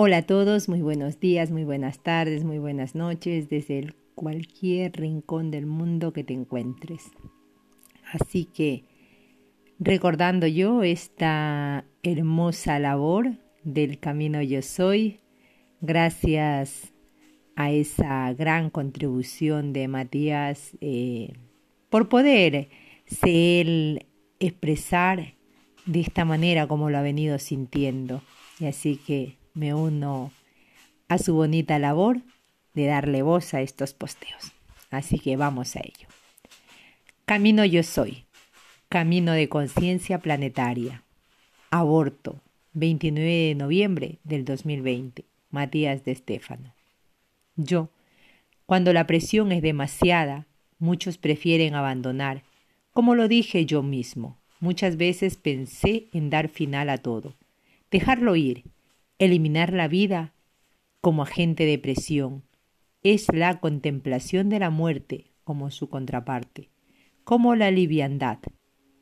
Hola a todos, muy buenos días, muy buenas tardes, muy buenas noches, desde cualquier rincón del mundo que te encuentres. Así que, recordando yo esta hermosa labor del camino yo soy, gracias a esa gran contribución de Matías eh, por poder ser expresar de esta manera como lo ha venido sintiendo. Y así que me uno a su bonita labor de darle voz a estos posteos. Así que vamos a ello. Camino yo soy. Camino de conciencia planetaria. Aborto. 29 de noviembre del 2020. Matías de Estéfano. Yo, cuando la presión es demasiada, muchos prefieren abandonar. Como lo dije yo mismo, muchas veces pensé en dar final a todo, dejarlo ir, eliminar la vida como agente de presión. Es la contemplación de la muerte como su contraparte, como la liviandad,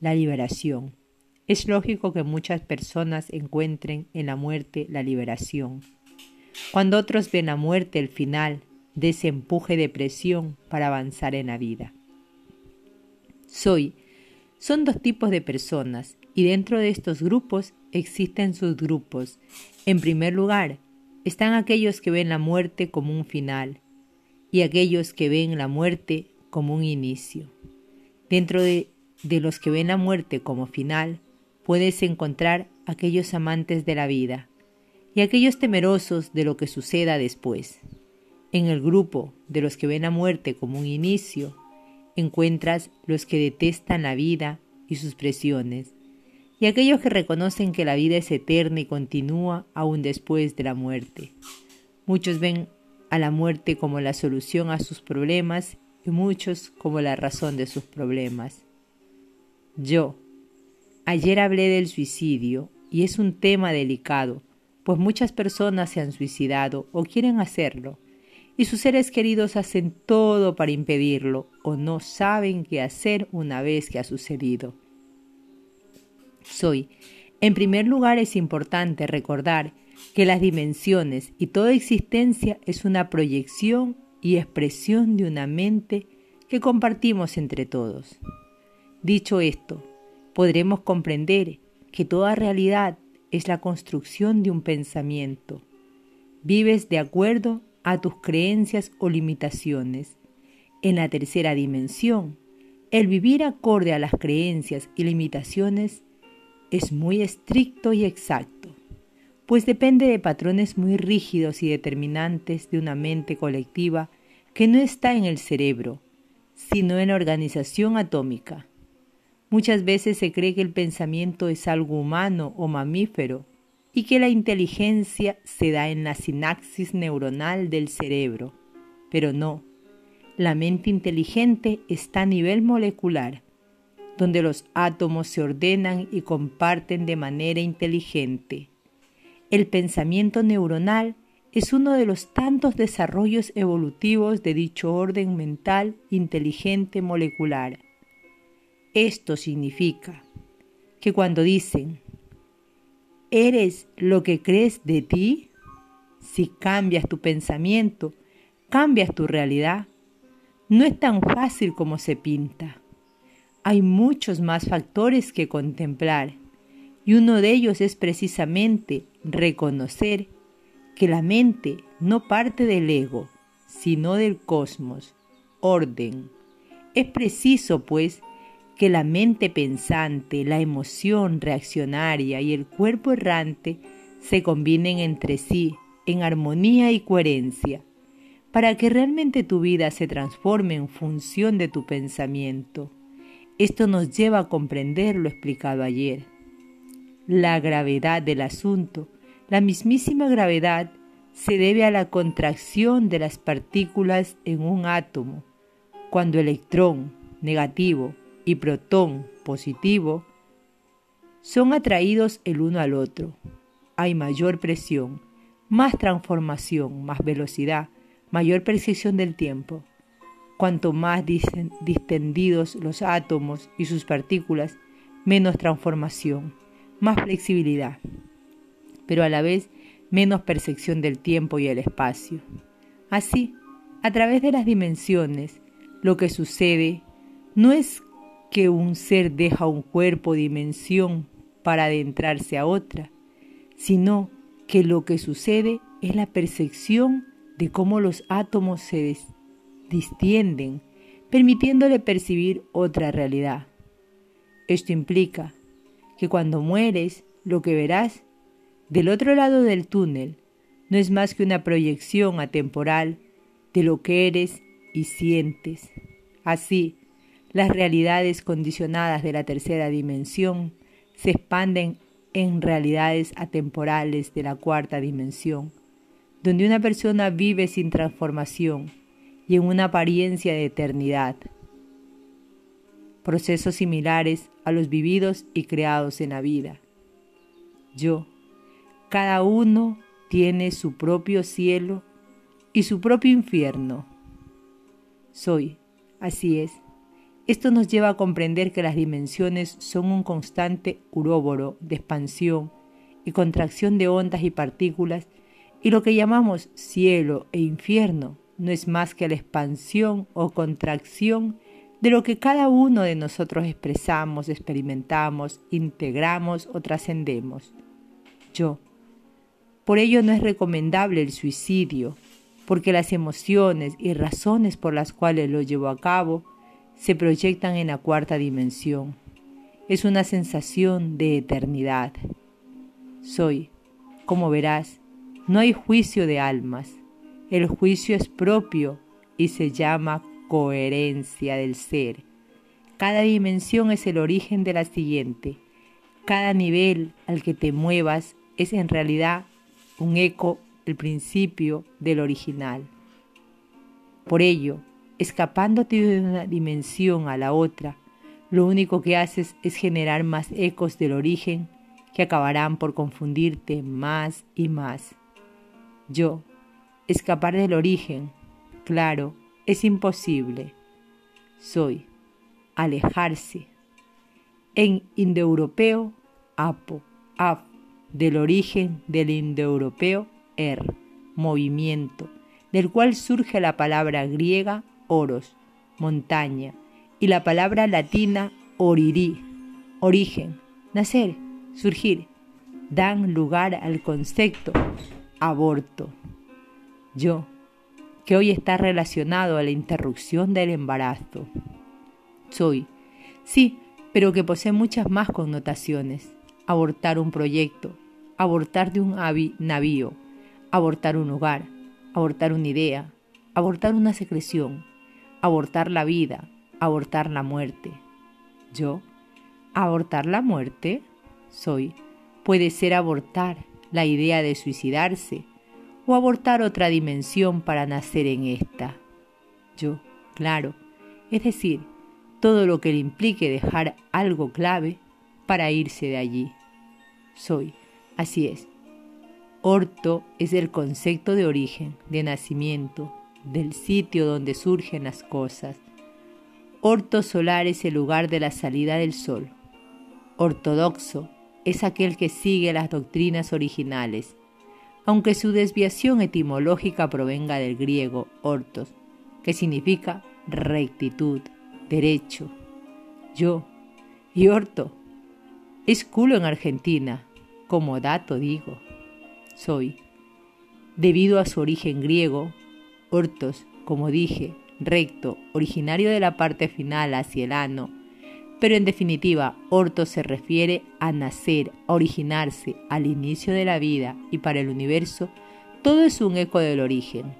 la liberación. Es lógico que muchas personas encuentren en la muerte la liberación cuando otros ven la muerte el final de ese empuje de presión para avanzar en la vida. Soy. Son dos tipos de personas y dentro de estos grupos existen sus grupos. En primer lugar, están aquellos que ven la muerte como un final y aquellos que ven la muerte como un inicio. Dentro de, los que ven la muerte como final, puedes encontrar aquellos amantes de la vida, y aquellos temerosos de lo que suceda después. En el grupo de los que ven la muerte como un inicio, encuentras los que detestan la vida y sus presiones, y aquellos que reconocen que la vida es eterna y continúa aún después de la muerte. Muchos ven a la muerte como la solución a sus problemas y muchos como la razón de sus problemas. Yo, ayer hablé del suicidio y es un tema delicado pues muchas personas se han suicidado o quieren hacerlo, y sus seres queridos hacen todo para impedirlo o no saben qué hacer una vez que ha sucedido. Soy. En primer lugar es importante recordar que las dimensiones y toda existencia es una proyección y expresión de una mente que compartimos entre todos. Dicho esto, podremos comprender que toda realidad es la construcción de un pensamiento. Vives de acuerdo a tus creencias o limitaciones. En la tercera dimensión, el vivir acorde a las creencias y limitaciones es muy estricto y exacto, pues depende de patrones muy rígidos y determinantes de una mente colectiva que no está en el cerebro, sino en la organización atómica. Muchas veces se cree que el pensamiento es algo humano o mamífero y que la inteligencia se da en la sinapsis neuronal del cerebro, pero no. La mente inteligente está a nivel molecular, donde los átomos se ordenan y comparten de manera inteligente. El pensamiento neuronal es uno de los tantos desarrollos evolutivos de dicho orden mental inteligente molecular. Esto significa que cuando dicen, eres lo que crees de ti, si cambias tu pensamiento, cambias tu realidad, no es tan fácil como se pinta. Hay muchos más factores que contemplar y uno de ellos es precisamente reconocer que la mente no parte del ego, sino del cosmos, orden. Es preciso, pues, que la mente pensante, la emoción reaccionaria y el cuerpo errante se combinen entre sí en armonía y coherencia, para que realmente tu vida se transforme en función de tu pensamiento. Esto nos lleva a comprender lo explicado ayer. La gravedad del asunto, la mismísima gravedad, se debe a la contracción de las partículas en un átomo, cuando electrón negativo y protón positivo son atraídos el uno al otro. Hay mayor presión, más transformación, más velocidad, mayor precisión del tiempo. Cuanto más distendidos los átomos y sus partículas, menos transformación, más flexibilidad, pero a la vez menos percepción del tiempo y el espacio. Así, a través de las dimensiones, lo que sucede no es que un ser deja un cuerpo dimensión para adentrarse a otra, sino que lo que sucede es la percepción de cómo los átomos se distienden, permitiéndole percibir otra realidad. Esto implica que cuando mueres, lo que verás del otro lado del túnel no es más que una proyección atemporal de lo que eres y sientes. Así, las realidades condicionadas de la tercera dimensión se expanden en realidades atemporales de la cuarta dimensión, donde una persona vive sin transformación y en una apariencia de eternidad. Procesos similares a los vividos y creados en la vida. Yo, cada uno tiene su propio cielo y su propio infierno. Soy, así es, esto nos lleva a comprender que las dimensiones son un constante uróboro de expansión y contracción de ondas y partículas, y lo que llamamos cielo e infierno no es más que la expansión o contracción de lo que cada uno de nosotros expresamos, experimentamos, integramos o trascendemos. Yo. Por ello no es recomendable el suicidio, porque las emociones y razones por las cuales lo llevo a cabo se proyectan en la cuarta dimensión. Es una sensación de eternidad. Soy, como verás, no hay juicio de almas. El juicio es propio y se llama coherencia del ser. Cada dimensión es el origen de la siguiente. Cada nivel al que te muevas es en realidad un eco, el principio del original. Por ello, escapándote de una dimensión a la otra, lo único que haces es generar más ecos del origen que acabarán por confundirte más y más. Yo, escapar del origen, claro, es imposible. Soy, alejarse. En indoeuropeo, apo, af, del origen del indoeuropeo, er, movimiento, del cual surge la palabra griega oros, montaña, y la palabra latina orirí, origen, nacer, surgir, dan lugar al concepto aborto. Yo, que hoy está relacionado a la interrupción del embarazo. Soy, sí, pero que posee muchas más connotaciones. Abortar un proyecto, abortar de un navío, abortar un hogar, abortar una idea, abortar una secreción, abortar la vida, abortar la muerte. Yo, abortar la muerte, soy, puede ser abortar la idea de suicidarse o abortar otra dimensión para nacer en esta. Yo, claro, es decir, todo lo que le implique dejar algo clave para irse de allí. Soy, así es. Orto es el concepto de origen, de nacimiento, del sitio donde surgen las cosas. Orto solar es el lugar de la salida del sol. Ortodoxo es aquel que sigue las doctrinas originales, aunque su desviación etimológica provenga del griego ortos, que significa rectitud, derecho. Yo, y orto, es culo en Argentina, como dato digo. Soy, debido a su origen griego, ortos, como dije, recto, originario de la parte final hacia el ano, pero en definitiva, orto se refiere a nacer, a originarse, al inicio de la vida y para el universo, todo es un eco del origen.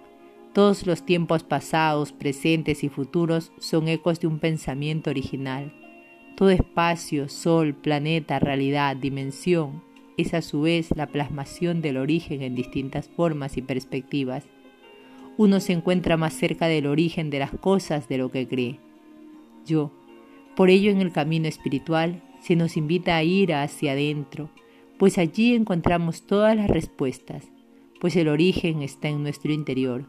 Todos los tiempos pasados, presentes y futuros son ecos de un pensamiento original. Todo espacio, sol, planeta, realidad, dimensión, es a su vez la plasmación del origen en distintas formas y perspectivas uno se encuentra más cerca del origen de las cosas de lo que cree. Yo, por ello en el camino espiritual se nos invita a ir hacia adentro, pues allí encontramos todas las respuestas, pues el origen está en nuestro interior,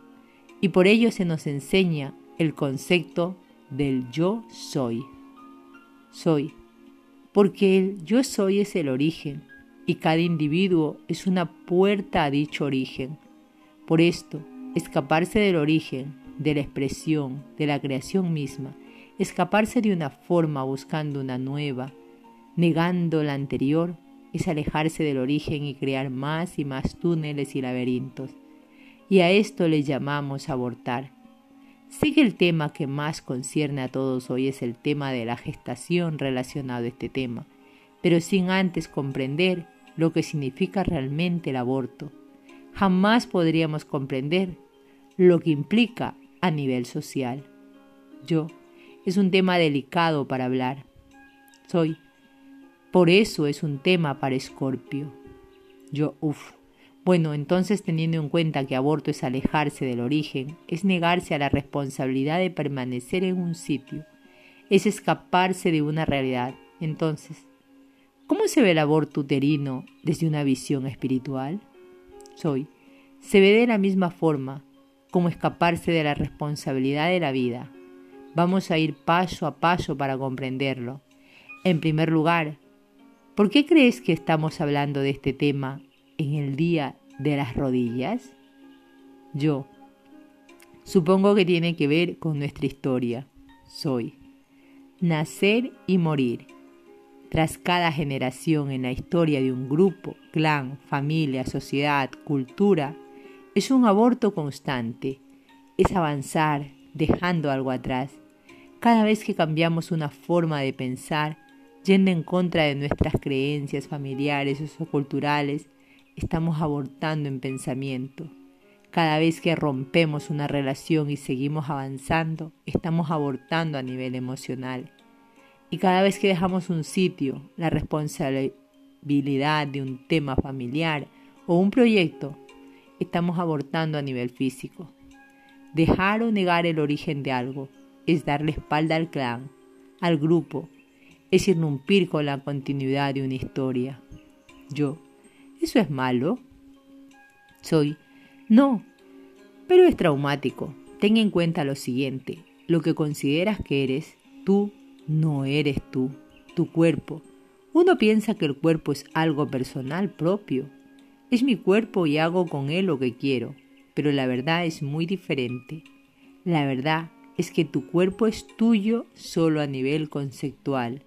y por ello se nos enseña el concepto del yo soy. Soy, porque el yo soy es el origen, y cada individuo es una puerta a dicho origen. Por esto, escaparse del origen, de la expresión, de la creación misma, escaparse de una forma buscando una nueva, negando la anterior, es alejarse del origen y crear más y más túneles y laberintos. Y a esto le llamamos abortar. Sé que el tema que más concierne a todos hoy es el tema de la gestación relacionado a este tema, pero sin antes comprender lo que significa realmente el aborto. Jamás podríamos comprender lo que implica a nivel social. Yo, es un tema delicado para hablar. Soy. Por eso es un tema para Escorpio. Yo, uff. Bueno, entonces teniendo en cuenta que aborto es alejarse del origen, es negarse a la responsabilidad de permanecer en un sitio, es escaparse de una realidad. Entonces, ¿cómo se ve el aborto uterino desde una visión espiritual? Soy. Se ve de la misma forma como escaparse de la responsabilidad de la vida. Vamos a ir paso a paso para comprenderlo. En primer lugar, ¿por qué crees que estamos hablando de este tema en el día de las rodillas? Yo. Supongo que tiene que ver con nuestra historia. Soy. Nacer y morir. Tras cada generación en la historia de un grupo, clan, familia, sociedad, cultura, es un aborto constante. Es avanzar dejando algo atrás. Cada vez que cambiamos una forma de pensar, yendo en contra de nuestras creencias familiares o culturales, estamos abortando en pensamiento. Cada vez que rompemos una relación y seguimos avanzando, estamos abortando a nivel emocional. Y cada vez que dejamos un sitio, la responsabilidad de un tema familiar o un proyecto, estamos abortando a nivel físico. Dejar o negar el origen de algo es darle espalda al clan, al grupo, es irrumpir con la continuidad de una historia. Yo, ¿Eso es malo? Soy. No, pero es traumático. Ten en cuenta lo siguiente. Lo que consideras que eres, tú no eres tú, tu cuerpo. Uno piensa que el cuerpo es algo personal propio. Es mi cuerpo y hago con él lo que quiero, pero la verdad es muy diferente. La verdad es que tu cuerpo es tuyo solo a nivel conceptual.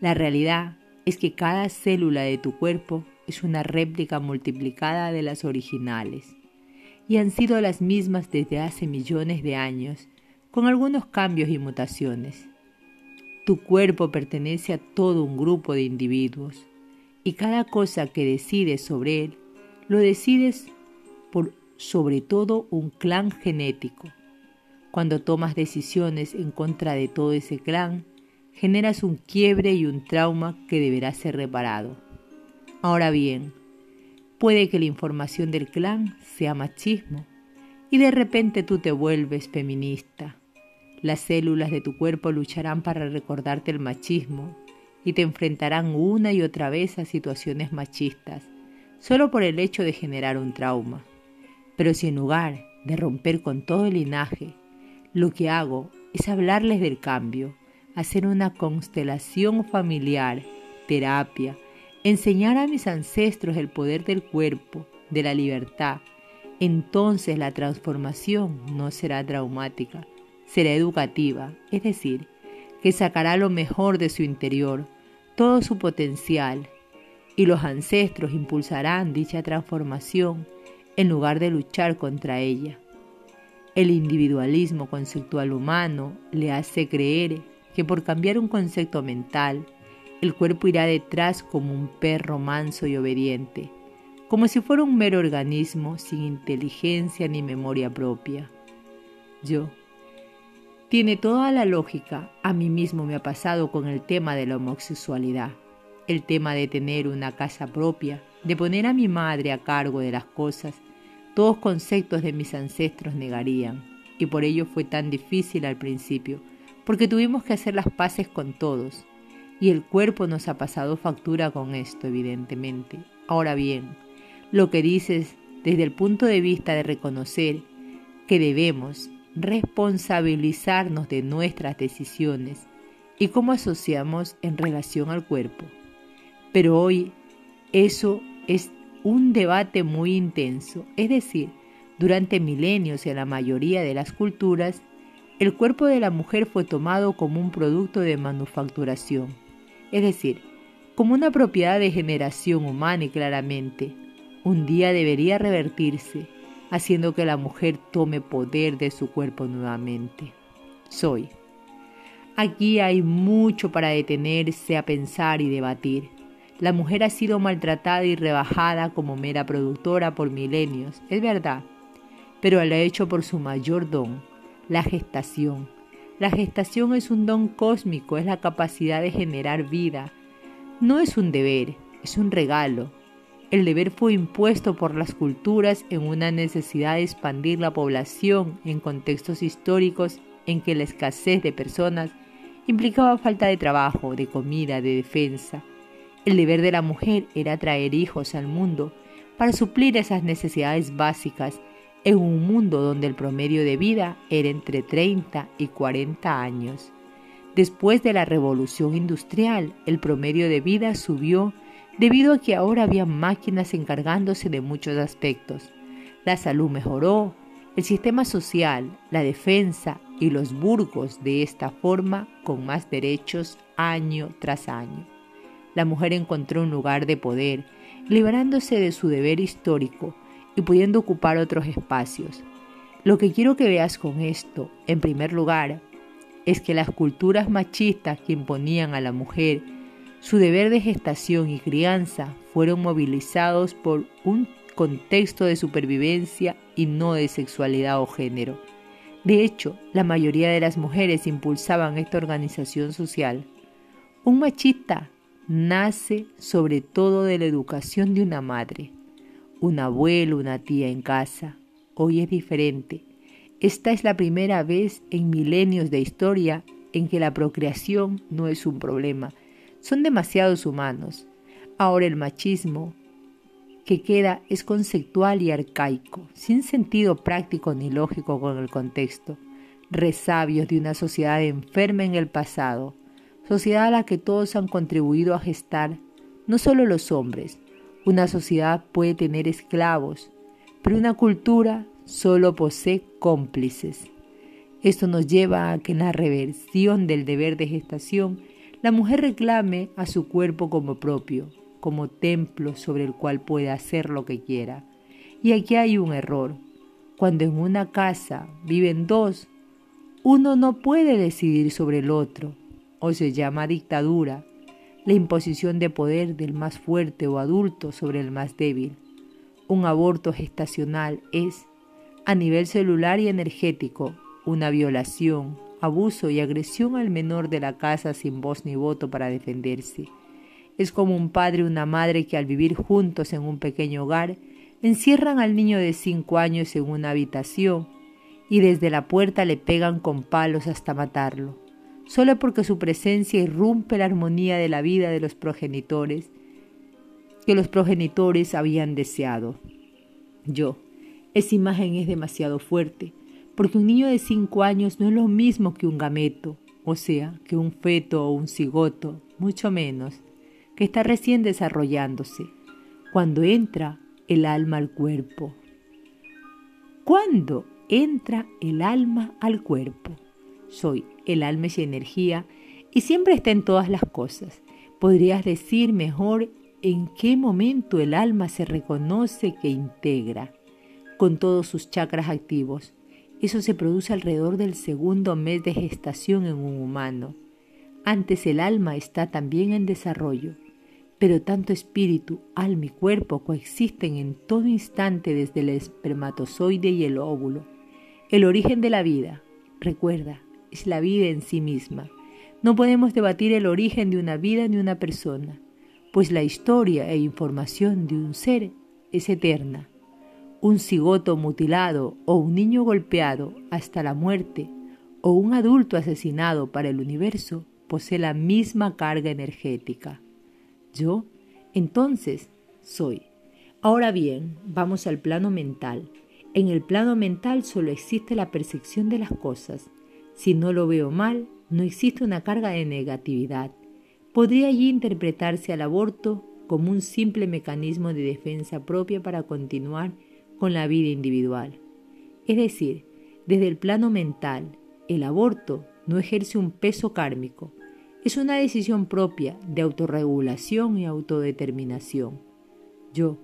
La realidad es que cada célula de tu cuerpo es una réplica multiplicada de las originales, y han sido las mismas desde hace millones de años, con algunos cambios y mutaciones. Tu cuerpo pertenece a todo un grupo de individuos, y cada cosa que decides sobre él, lo decides por sobre todo un clan genético. Cuando tomas decisiones en contra de todo ese clan, generas un quiebre y un trauma que deberá ser reparado. Ahora bien, puede que la información del clan sea machismo y de repente tú te vuelves feminista. Las células de tu cuerpo lucharán para recordarte el machismo y te enfrentarán una y otra vez a situaciones machistas, solo por el hecho de generar un trauma. Pero si en lugar de romper con todo el linaje, lo que hago es hablarles del cambio, hacer una constelación familiar, terapia, enseñar a mis ancestros el poder del cuerpo, de la libertad, entonces la transformación no será traumática, será educativa, es decir, que sacará lo mejor de su interior, todo su potencial, y los ancestros impulsarán dicha transformación en lugar de luchar contra ella. El individualismo conceptual humano le hace creer que por cambiar un concepto mental, el cuerpo irá detrás como un perro manso y obediente, como si fuera un mero organismo sin inteligencia ni memoria propia. Yo. Tiene toda la lógica, a mí mismo me ha pasado con el tema de la homosexualidad, el tema de tener una casa propia, de poner a mi madre a cargo de las cosas, todos conceptos de mis ancestros negarían, y por ello fue tan difícil al principio, porque tuvimos que hacer las paces con todos, y el cuerpo nos ha pasado factura con esto, evidentemente. Ahora bien, lo que dices desde el punto de vista de reconocer que debemos responsabilizarnos de nuestras decisiones y cómo asociamos en relación al cuerpo. Pero hoy Eso es un debate muy intenso, es decir, durante milenios en la mayoría de las culturas, el cuerpo de la mujer fue tomado como un producto de manufacturación, es decir, como una propiedad de generación humana y claramente, un día debería revertirse, haciendo que la mujer tome poder de su cuerpo nuevamente. Soy. Aquí hay mucho para detenerse a pensar y debatir. La mujer ha sido maltratada y rebajada como mera productora por milenios, es verdad, pero lo ha hecho por su mayor don, la gestación. La gestación es un don cósmico, es la capacidad de generar vida. No es un deber, es un regalo. El deber fue impuesto por las culturas en una necesidad de expandir la población en contextos históricos en que la escasez de personas implicaba falta de trabajo, de comida, de defensa. El deber de la mujer era traer hijos al mundo para suplir esas necesidades básicas en un mundo donde el promedio de vida era entre 30 y 40 años. Después de la revolución industrial, el promedio de vida subió debido a que ahora había máquinas encargándose de muchos aspectos. La salud mejoró, el sistema social, la defensa y los burgos de esta forma con más derechos año tras año la mujer encontró un lugar de poder, liberándose de su deber histórico y pudiendo ocupar otros espacios. Lo que quiero que veas con esto, en primer lugar, es que las culturas machistas que imponían a la mujer su deber de gestación y crianza fueron movilizados por un contexto de supervivencia y no de sexualidad o género. De hecho, la mayoría de las mujeres impulsaban esta organización social. Un machista nace sobre todo de la educación de una madre, un abuelo, una tía en casa. Hoy es diferente. Esta es la primera vez en milenios de historia en que la procreación no es un problema. Son demasiados humanos. Ahora el machismo que queda es conceptual y arcaico, sin sentido práctico ni lógico con el contexto, resabios de una sociedad enferma en el pasado, sociedad a la que todos han contribuido a gestar, no solo los hombres. Una sociedad puede tener esclavos, pero una cultura solo posee cómplices. Esto nos lleva a que en la reversión del deber de gestación, la mujer reclame a su cuerpo como propio, como templo sobre el cual puede hacer lo que quiera. Y aquí hay un error. Cuando en una casa viven dos, uno no puede decidir sobre el otro, o se llama dictadura, la imposición de poder del más fuerte o adulto sobre el más débil. Un aborto gestacional es, a nivel celular y energético, una violación, abuso y agresión al menor de la casa sin voz ni voto para defenderse. Es como un padre y una madre que al vivir juntos en un pequeño hogar encierran al niño de cinco años en una habitación y desde la puerta le pegan con palos hasta matarlo solo porque su presencia irrumpe la armonía de la vida de los progenitores que los progenitores habían deseado. Yo, esa imagen es demasiado fuerte, porque un niño de cinco años no es lo mismo que un gameto, o sea, que un feto o un cigoto, mucho menos, que está recién desarrollándose, cuando entra el alma al cuerpo. ¿Cuándo entra el alma al cuerpo? Soy el alma es energía y siempre está en todas las cosas. Podrías decir mejor en qué momento el alma se reconoce que integra con todos sus chakras activos. Eso se produce alrededor del segundo mes de gestación en un humano. Antes el alma está también en desarrollo, pero tanto espíritu, alma y cuerpo coexisten en todo instante desde el espermatozoide y el óvulo. El origen de la vida, recuerda, es la vida en sí misma. No podemos debatir el origen de una vida ni una persona, pues la historia e información de un ser es eterna. Un cigoto mutilado o un niño golpeado hasta la muerte o un adulto asesinado para el universo posee la misma carga energética. Yo, entonces, soy. Ahora bien, vamos al plano mental. En el plano mental solo existe la percepción de las cosas, si no lo veo mal, no existe una carga de negatividad. Podría allí interpretarse al aborto como un simple mecanismo de defensa propia para continuar con la vida individual. Es decir, desde el plano mental, el aborto no ejerce un peso kármico, es una decisión propia de autorregulación y autodeterminación. Yo,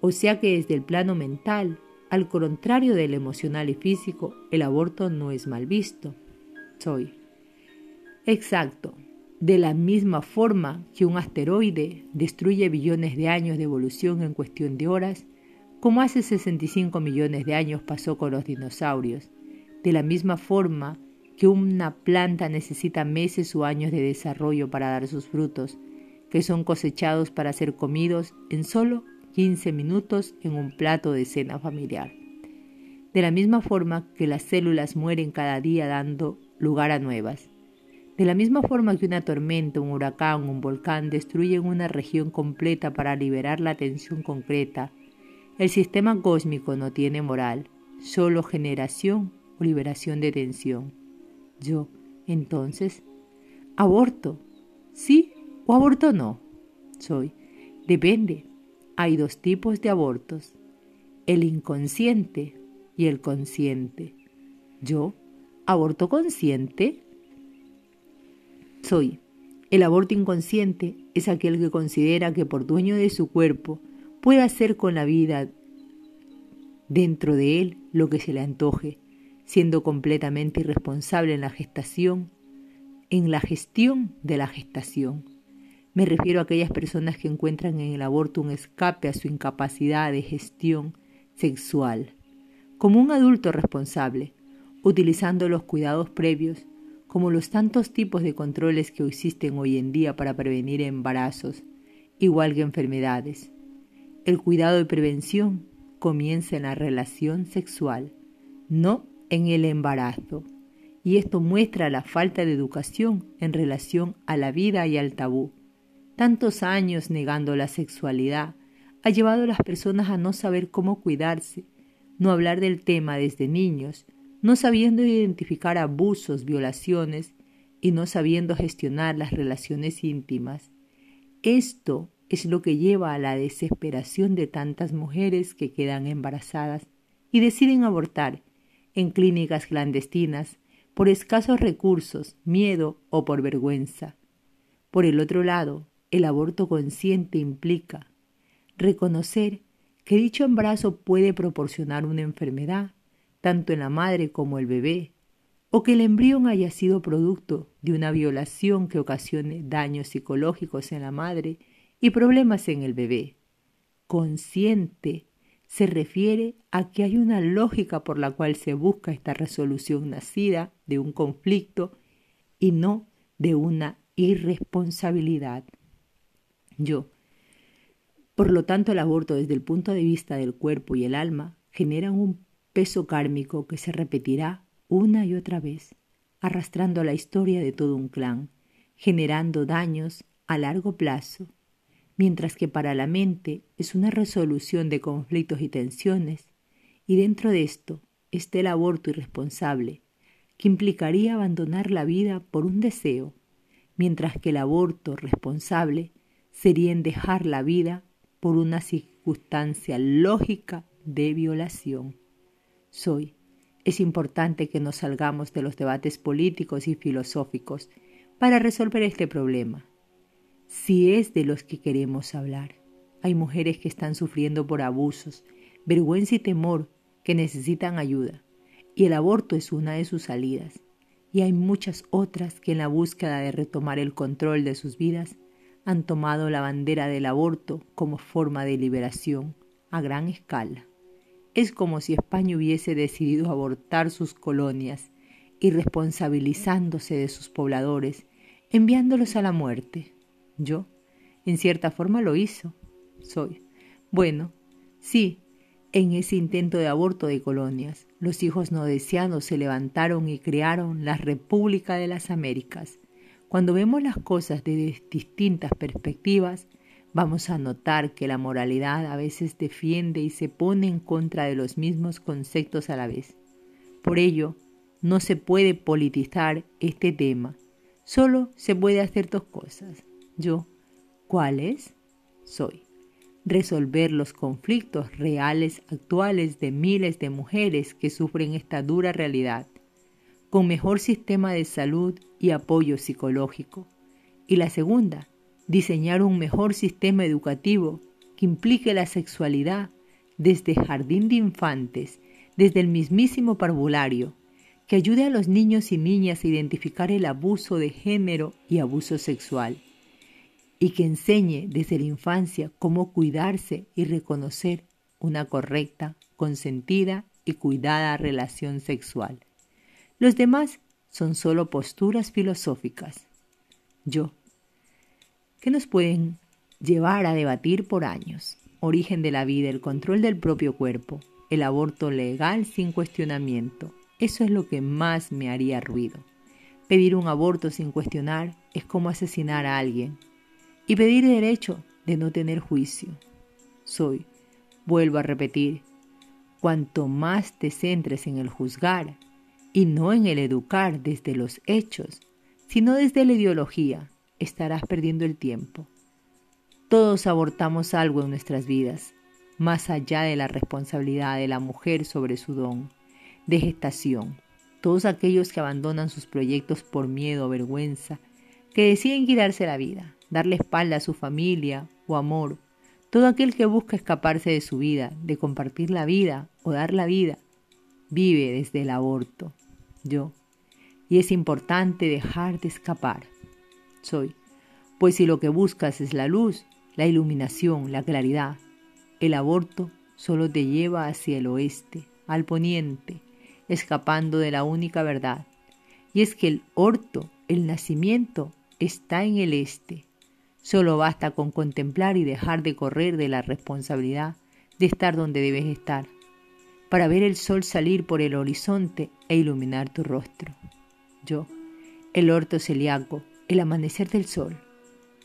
o sea que desde el plano mental, al contrario del emocional y físico, el aborto no es mal visto. Soy. Exacto. De la misma forma que un asteroide destruye billones de años de evolución en cuestión de horas, como hace 65 millones de años pasó con los dinosaurios, de la misma forma que una planta necesita meses o años de desarrollo para dar sus frutos, que son cosechados para ser comidos en solo 15 minutos en un plato de cena familiar. De la misma forma que las células mueren cada día dando lugar a nuevas. De la misma forma que una tormenta, un huracán, un volcán destruyen una región completa para liberar la tensión concreta, el sistema cósmico no tiene moral, solo generación o liberación de tensión. Yo, entonces, aborto, sí o aborto no. Soy, depende, hay dos tipos de abortos, el inconsciente y el consciente. Yo, aborto consciente. Soy. El aborto inconsciente es aquel que considera que por dueño de su cuerpo puede hacer con la vida dentro de él lo que se le antoje, siendo completamente irresponsable en la gestación, en la gestión de la gestación. Me refiero a aquellas personas que encuentran en el aborto un escape a su incapacidad de gestión sexual. Como un adulto responsable, utilizando los cuidados previos, como los tantos tipos de controles que existen hoy en día para prevenir embarazos, igual que enfermedades. El cuidado de prevención comienza en la relación sexual, no en el embarazo. Y esto muestra la falta de educación en relación a la vida y al tabú tantos años negando la sexualidad, ha llevado a las personas a no saber cómo cuidarse, no hablar del tema desde niños, no sabiendo identificar abusos, violaciones y no sabiendo gestionar las relaciones íntimas. Esto es lo que lleva a la desesperación de tantas mujeres que quedan embarazadas y deciden abortar en clínicas clandestinas por escasos recursos, miedo o por vergüenza. Por el otro lado, el aborto consciente implica reconocer que dicho embarazo puede proporcionar una enfermedad, tanto en la madre como el bebé, o que el embrión haya sido producto de una violación que ocasione daños psicológicos en la madre y problemas en el bebé. Consciente se refiere a que hay una lógica por la cual se busca esta resolución nacida de un conflicto y no de una irresponsabilidad yo. Por lo tanto, el aborto desde el punto de vista del cuerpo y el alma genera un peso kármico que se repetirá una y otra vez, arrastrando la historia de todo un clan, generando daños a largo plazo, mientras que para la mente es una resolución de conflictos y tensiones, y dentro de esto está el aborto irresponsable, que implicaría abandonar la vida por un deseo, mientras que el aborto responsable sería en dejar la vida por una circunstancia lógica de violación. Soy. Es importante que nos salgamos de los debates políticos y filosóficos para resolver este problema. Si es de los que queremos hablar, hay mujeres que están sufriendo por abusos, vergüenza y temor que necesitan ayuda, y el aborto es una de sus salidas. Y hay muchas otras que en la búsqueda de retomar el control de sus vidas han tomado la bandera del aborto como forma de liberación a gran escala. Es como si España hubiese decidido abortar sus colonias y responsabilizándose de sus pobladores, enviándolos a la muerte. Yo, en cierta forma, lo hizo. Soy. Bueno, sí, en ese intento de aborto de colonias, los hijos no deseados se levantaron y crearon la República de las Américas, cuando vemos las cosas de distintas perspectivas, vamos a notar que la moralidad a veces defiende y se pone en contra de los mismos conceptos a la vez. Por ello, no se puede politizar este tema. Solo se puede hacer dos cosas. Yo, ¿cuáles? Soy resolver los conflictos reales actuales de miles de mujeres que sufren esta dura realidad, con mejor sistema de salud y apoyo psicológico. Y la segunda, diseñar un mejor sistema educativo que implique la sexualidad desde jardín de infantes, desde el mismísimo parvulario, que ayude a los niños y niñas a identificar el abuso de género y abuso sexual y que enseñe desde la infancia cómo cuidarse y reconocer una correcta, consentida y cuidada relación sexual. Los demás son solo posturas filosóficas. Yo, que nos pueden llevar a debatir por años. Origen de la vida, el control del propio cuerpo, el aborto legal sin cuestionamiento. Eso es lo que más me haría ruido. Pedir un aborto sin cuestionar es como asesinar a alguien, y pedir derecho de no tener juicio. Soy, vuelvo a repetir, cuanto más te centres en el juzgar y no en el educar desde los hechos, sino desde la ideología, estarás perdiendo el tiempo. Todos abortamos algo en nuestras vidas, más allá de la responsabilidad de la mujer sobre su don de gestación. Todos aquellos que abandonan sus proyectos por miedo o vergüenza, que deciden quitarse la vida, darle espalda a su familia o amor, todo aquel que busca escaparse de su vida, de compartir la vida o dar la vida, vive desde el aborto. Yo. Y es importante dejar de escapar. Soy. Pues si lo que buscas es la luz, la iluminación, la claridad, el aborto solo te lleva hacia el oeste, al poniente, escapando de la única verdad. Y es que el orto, el nacimiento, está en el este, Solo basta con contemplar y dejar de correr de la responsabilidad de estar donde debes estar, para ver el sol salir por el horizonte e iluminar tu rostro. Yo, el orto celíaco, el amanecer del sol,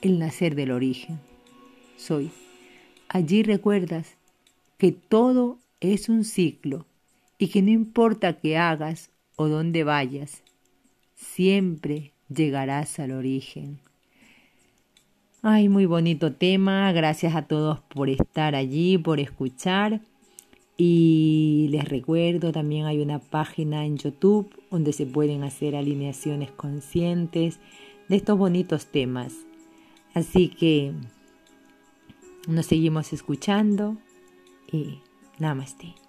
el nacer del origen. Soy. Allí recuerdas que todo es un ciclo y que no importa qué hagas o dónde vayas, siempre llegarás al origen. Ay, muy bonito tema. Gracias a todos por estar allí, por escuchar. Y les recuerdo, también hay una página en YouTube donde se pueden hacer alineaciones conscientes de estos bonitos temas. Así que nos seguimos escuchando y namaste.